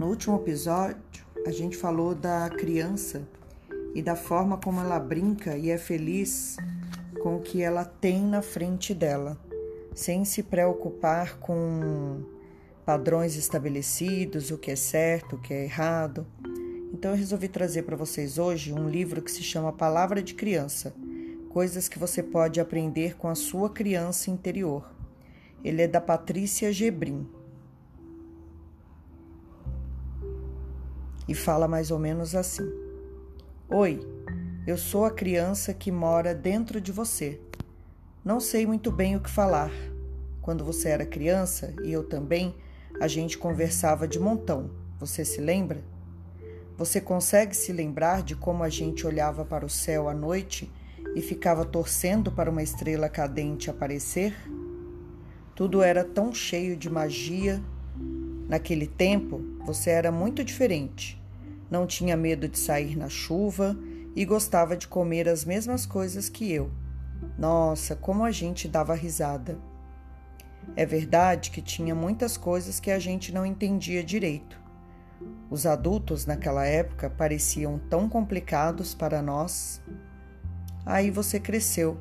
No último episódio, a gente falou da criança e da forma como ela brinca e é feliz com o que ela tem na frente dela, sem se preocupar com padrões estabelecidos, o que é certo, o que é errado. Então eu resolvi trazer para vocês hoje um livro que se chama Palavra de Criança, coisas que você pode aprender com a sua criança interior. Ele é da Patrícia Gebrim. E fala mais ou menos assim: Oi, eu sou a criança que mora dentro de você. Não sei muito bem o que falar. Quando você era criança e eu também, a gente conversava de montão. Você se lembra? Você consegue se lembrar de como a gente olhava para o céu à noite e ficava torcendo para uma estrela cadente aparecer? Tudo era tão cheio de magia. Naquele tempo, você era muito diferente não tinha medo de sair na chuva e gostava de comer as mesmas coisas que eu. Nossa, como a gente dava risada. É verdade que tinha muitas coisas que a gente não entendia direito. Os adultos naquela época pareciam tão complicados para nós. Aí você cresceu.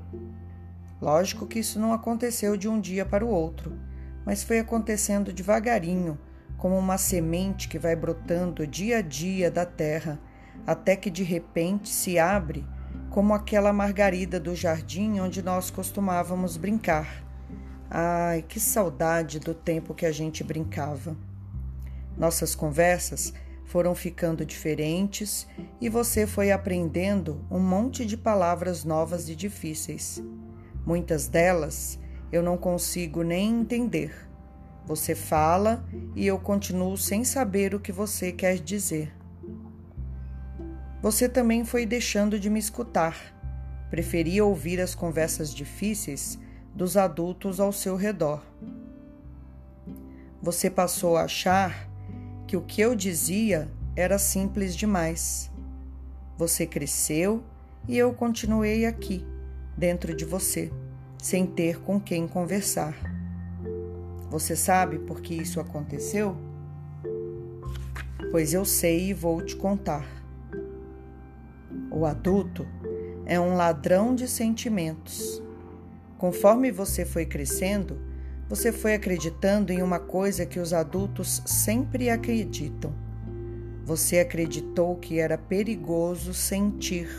Lógico que isso não aconteceu de um dia para o outro, mas foi acontecendo devagarinho como uma semente que vai brotando dia a dia da terra, até que de repente se abre, como aquela margarida do jardim onde nós costumávamos brincar. Ai, que saudade do tempo que a gente brincava. Nossas conversas foram ficando diferentes e você foi aprendendo um monte de palavras novas e difíceis. Muitas delas eu não consigo nem entender você fala e eu continuo sem saber o que você quer dizer. Você também foi deixando de me escutar. Preferia ouvir as conversas difíceis dos adultos ao seu redor. Você passou a achar que o que eu dizia era simples demais. Você cresceu e eu continuei aqui, dentro de você, sem ter com quem conversar. Você sabe por que isso aconteceu? Pois eu sei e vou te contar. O adulto é um ladrão de sentimentos. Conforme você foi crescendo, você foi acreditando em uma coisa que os adultos sempre acreditam. Você acreditou que era perigoso sentir.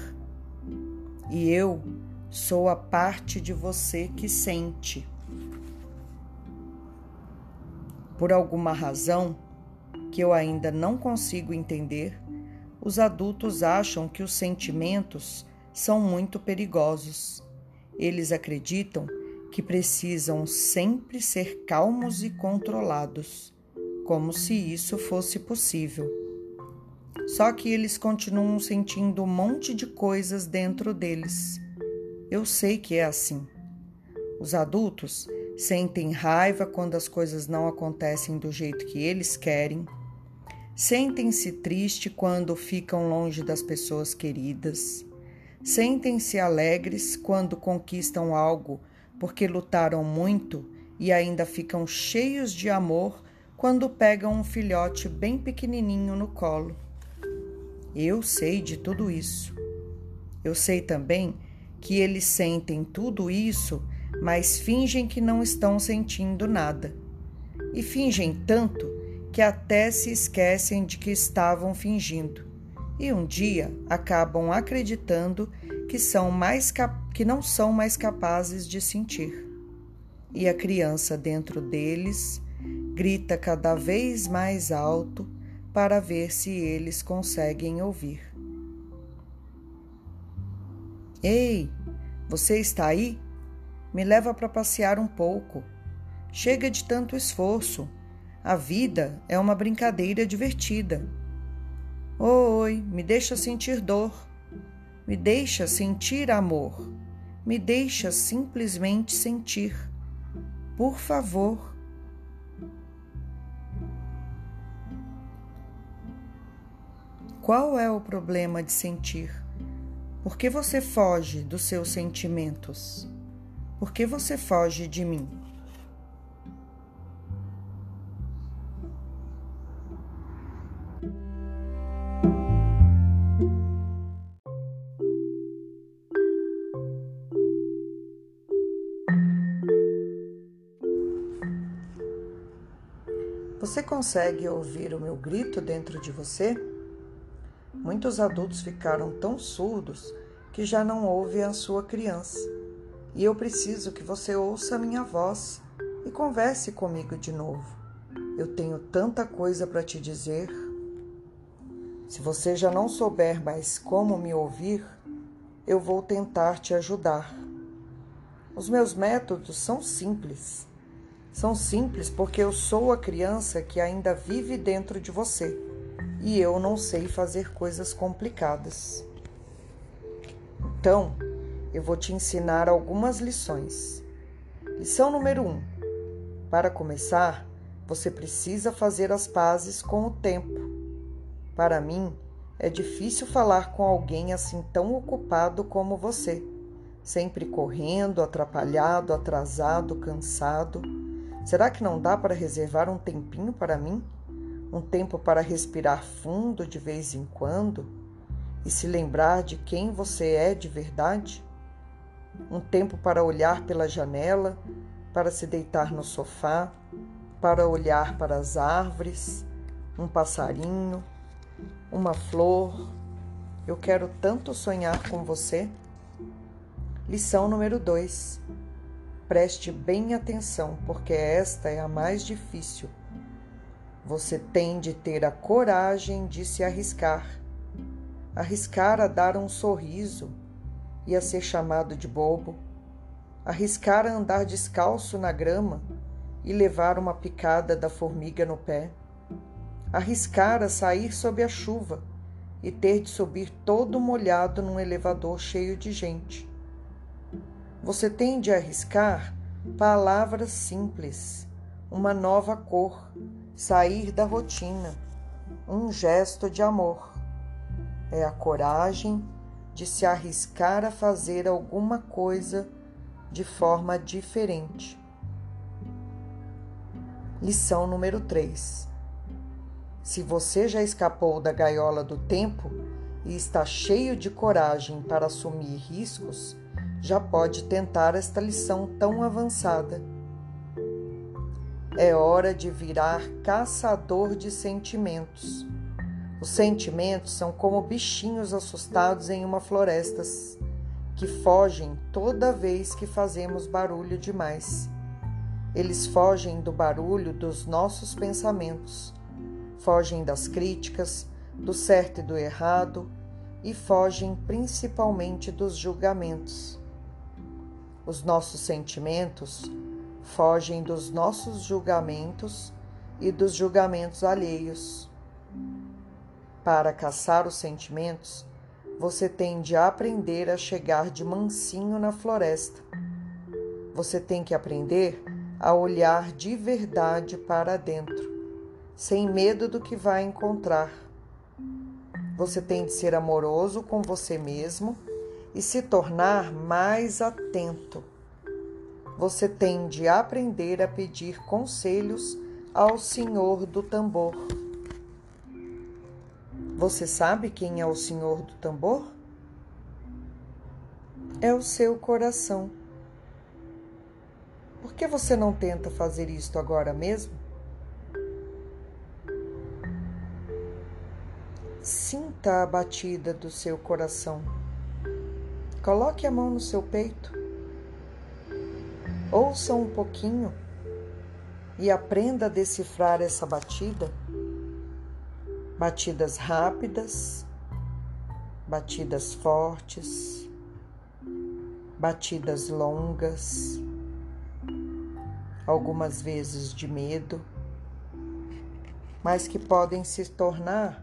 E eu sou a parte de você que sente. Por alguma razão que eu ainda não consigo entender, os adultos acham que os sentimentos são muito perigosos. Eles acreditam que precisam sempre ser calmos e controlados, como se isso fosse possível. Só que eles continuam sentindo um monte de coisas dentro deles. Eu sei que é assim. Os adultos sentem raiva quando as coisas não acontecem do jeito que eles querem, sentem-se triste quando ficam longe das pessoas queridas, sentem-se alegres quando conquistam algo porque lutaram muito e ainda ficam cheios de amor quando pegam um filhote bem pequenininho no colo. Eu sei de tudo isso. Eu sei também que eles sentem tudo isso mas fingem que não estão sentindo nada. E fingem tanto que até se esquecem de que estavam fingindo. E um dia acabam acreditando que, são mais que não são mais capazes de sentir. E a criança dentro deles grita cada vez mais alto para ver se eles conseguem ouvir. Ei, você está aí? Me leva para passear um pouco. Chega de tanto esforço. A vida é uma brincadeira divertida. Oi, me deixa sentir dor. Me deixa sentir amor. Me deixa simplesmente sentir. Por favor. Qual é o problema de sentir? Por que você foge dos seus sentimentos? Por que você foge de mim? Você consegue ouvir o meu grito dentro de você? Muitos adultos ficaram tão surdos que já não ouvem a sua criança. E eu preciso que você ouça a minha voz e converse comigo de novo. Eu tenho tanta coisa para te dizer. Se você já não souber mais como me ouvir, eu vou tentar te ajudar. Os meus métodos são simples. São simples porque eu sou a criança que ainda vive dentro de você e eu não sei fazer coisas complicadas. Então, eu vou te ensinar algumas lições. Lição número 1: um, Para começar, você precisa fazer as pazes com o tempo. Para mim, é difícil falar com alguém assim tão ocupado como você, sempre correndo, atrapalhado, atrasado, cansado Será que não dá para reservar um tempinho para mim? Um tempo para respirar fundo de vez em quando e se lembrar de quem você é de verdade? Um tempo para olhar pela janela, para se deitar no sofá, para olhar para as árvores, um passarinho, uma flor. Eu quero tanto sonhar com você. Lição número 2 Preste bem atenção, porque esta é a mais difícil. Você tem de ter a coragem de se arriscar. Arriscar a dar um sorriso e a ser chamado de bobo. Arriscar a andar descalço na grama e levar uma picada da formiga no pé. Arriscar a sair sob a chuva e ter de subir todo molhado num elevador cheio de gente você tem de arriscar palavras simples, uma nova cor, sair da rotina, um gesto de amor. É a coragem de se arriscar a fazer alguma coisa de forma diferente. Lição número 3. Se você já escapou da gaiola do tempo e está cheio de coragem para assumir riscos, já pode tentar esta lição tão avançada. É hora de virar caçador de sentimentos. Os sentimentos são como bichinhos assustados em uma floresta que fogem toda vez que fazemos barulho demais. Eles fogem do barulho dos nossos pensamentos, fogem das críticas, do certo e do errado e fogem principalmente dos julgamentos. Os nossos sentimentos fogem dos nossos julgamentos e dos julgamentos alheios. Para caçar os sentimentos, você tem de aprender a chegar de mansinho na floresta. Você tem que aprender a olhar de verdade para dentro, sem medo do que vai encontrar. Você tem de ser amoroso com você mesmo e se tornar mais atento. Você tem de aprender a pedir conselhos ao Senhor do tambor. Você sabe quem é o Senhor do tambor? É o seu coração. Por que você não tenta fazer isto agora mesmo? Sinta a batida do seu coração. Coloque a mão no seu peito. Ouça um pouquinho e aprenda a decifrar essa batida. Batidas rápidas, batidas fortes, batidas longas, algumas vezes de medo, mas que podem se tornar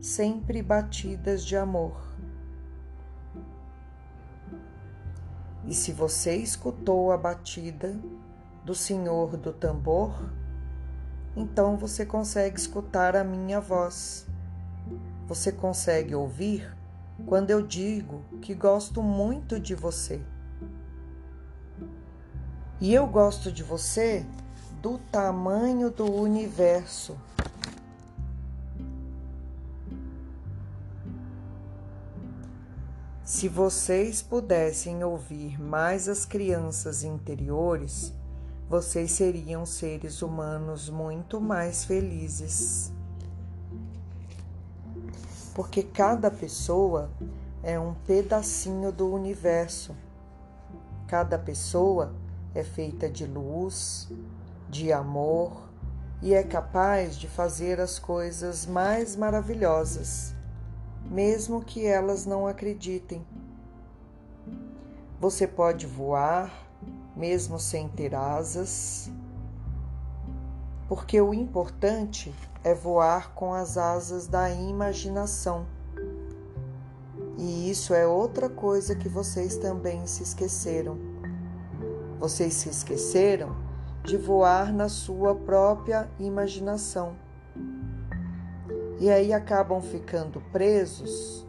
sempre batidas de amor. E se você escutou a batida do Senhor do tambor, então você consegue escutar a minha voz. Você consegue ouvir quando eu digo que gosto muito de você. E eu gosto de você do tamanho do universo. Se vocês pudessem ouvir mais as crianças interiores, vocês seriam seres humanos muito mais felizes. Porque cada pessoa é um pedacinho do universo. Cada pessoa é feita de luz, de amor e é capaz de fazer as coisas mais maravilhosas, mesmo que elas não acreditem. Você pode voar, mesmo sem ter asas, porque o importante é voar com as asas da imaginação. E isso é outra coisa que vocês também se esqueceram. Vocês se esqueceram de voar na sua própria imaginação. E aí acabam ficando presos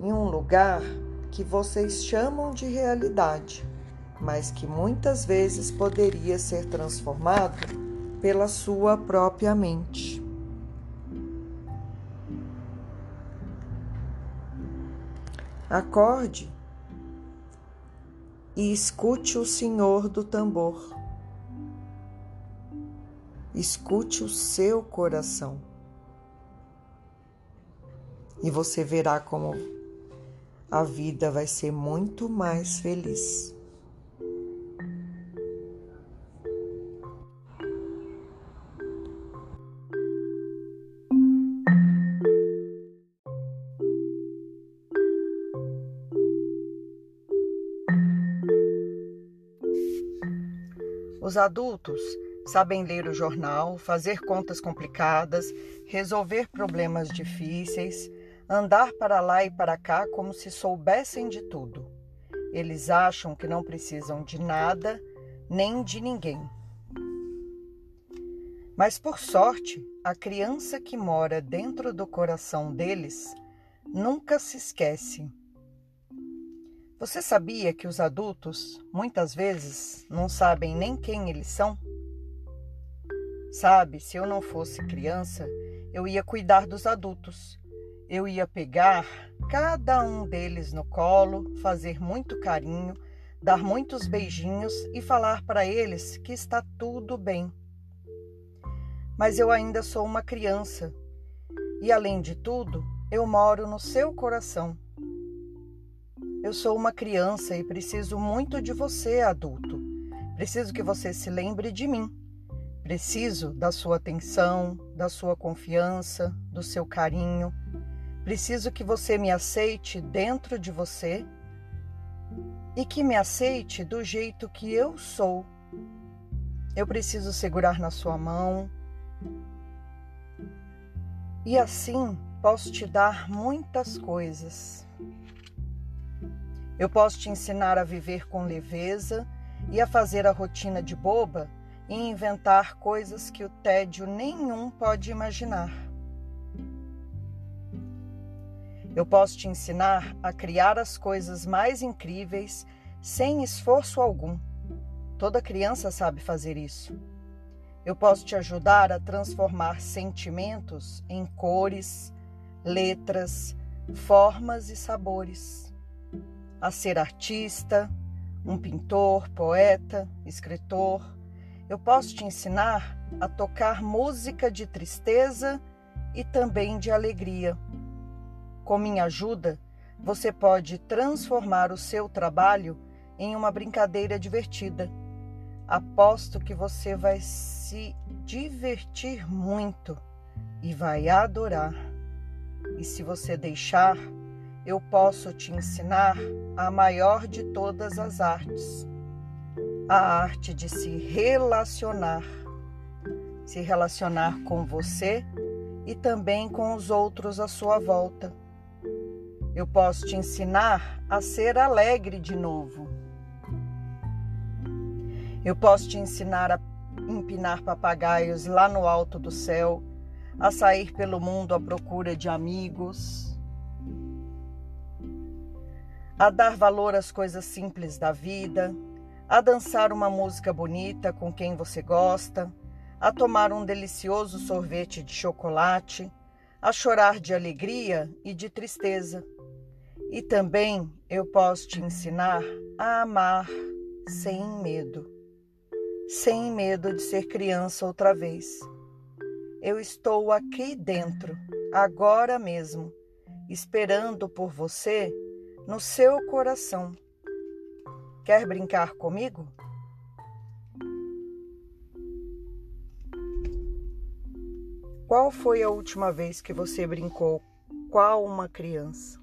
em um lugar que vocês chamam de realidade, mas que muitas vezes poderia ser transformado pela sua própria mente. Acorde e escute o Senhor do tambor. Escute o seu coração. E você verá como a vida vai ser muito mais feliz. Os adultos sabem ler o jornal, fazer contas complicadas, resolver problemas difíceis, andar para lá e para cá como se soubessem de tudo. Eles acham que não precisam de nada nem de ninguém. Mas por sorte, a criança que mora dentro do coração deles nunca se esquece. Você sabia que os adultos muitas vezes não sabem nem quem eles são? Sabe, se eu não fosse criança, eu ia cuidar dos adultos. Eu ia pegar cada um deles no colo, fazer muito carinho, dar muitos beijinhos e falar para eles que está tudo bem. Mas eu ainda sou uma criança e, além de tudo, eu moro no seu coração. Eu sou uma criança e preciso muito de você, adulto. Preciso que você se lembre de mim Preciso da sua atenção, da sua confiança, do seu carinho. Preciso que você me aceite dentro de você e que me aceite do jeito que eu sou. Eu preciso segurar na sua mão e assim posso te dar muitas coisas. Eu posso te ensinar a viver com leveza e a fazer a rotina de boba e inventar coisas que o tédio nenhum pode imaginar. Eu posso te ensinar a criar as coisas mais incríveis sem esforço algum. Toda criança sabe fazer isso. Eu posso te ajudar a transformar sentimentos em cores, letras, formas e sabores. A ser artista, um pintor, poeta, escritor, eu posso te ensinar a tocar música de tristeza e também de alegria. Com minha ajuda, você pode transformar o seu trabalho em uma brincadeira divertida. Aposto que você vai se divertir muito e vai adorar. E se você deixar, eu posso te ensinar a maior de todas as artes a arte de se relacionar, se relacionar com você e também com os outros à sua volta. Eu posso te ensinar a ser alegre de novo. Eu posso te ensinar a empinar papagaios lá no alto do céu, a sair pelo mundo à procura de amigos, a dar valor às coisas simples da vida, a dançar uma música bonita com quem você gosta, a tomar um delicioso sorvete de chocolate, a chorar de alegria e de tristeza. E também eu posso te ensinar a amar sem medo. sem medo de ser criança outra vez. Eu estou aqui dentro, agora mesmo, esperando por você no seu coração. Quer brincar comigo? Qual foi a última vez que você brincou? Qual uma criança?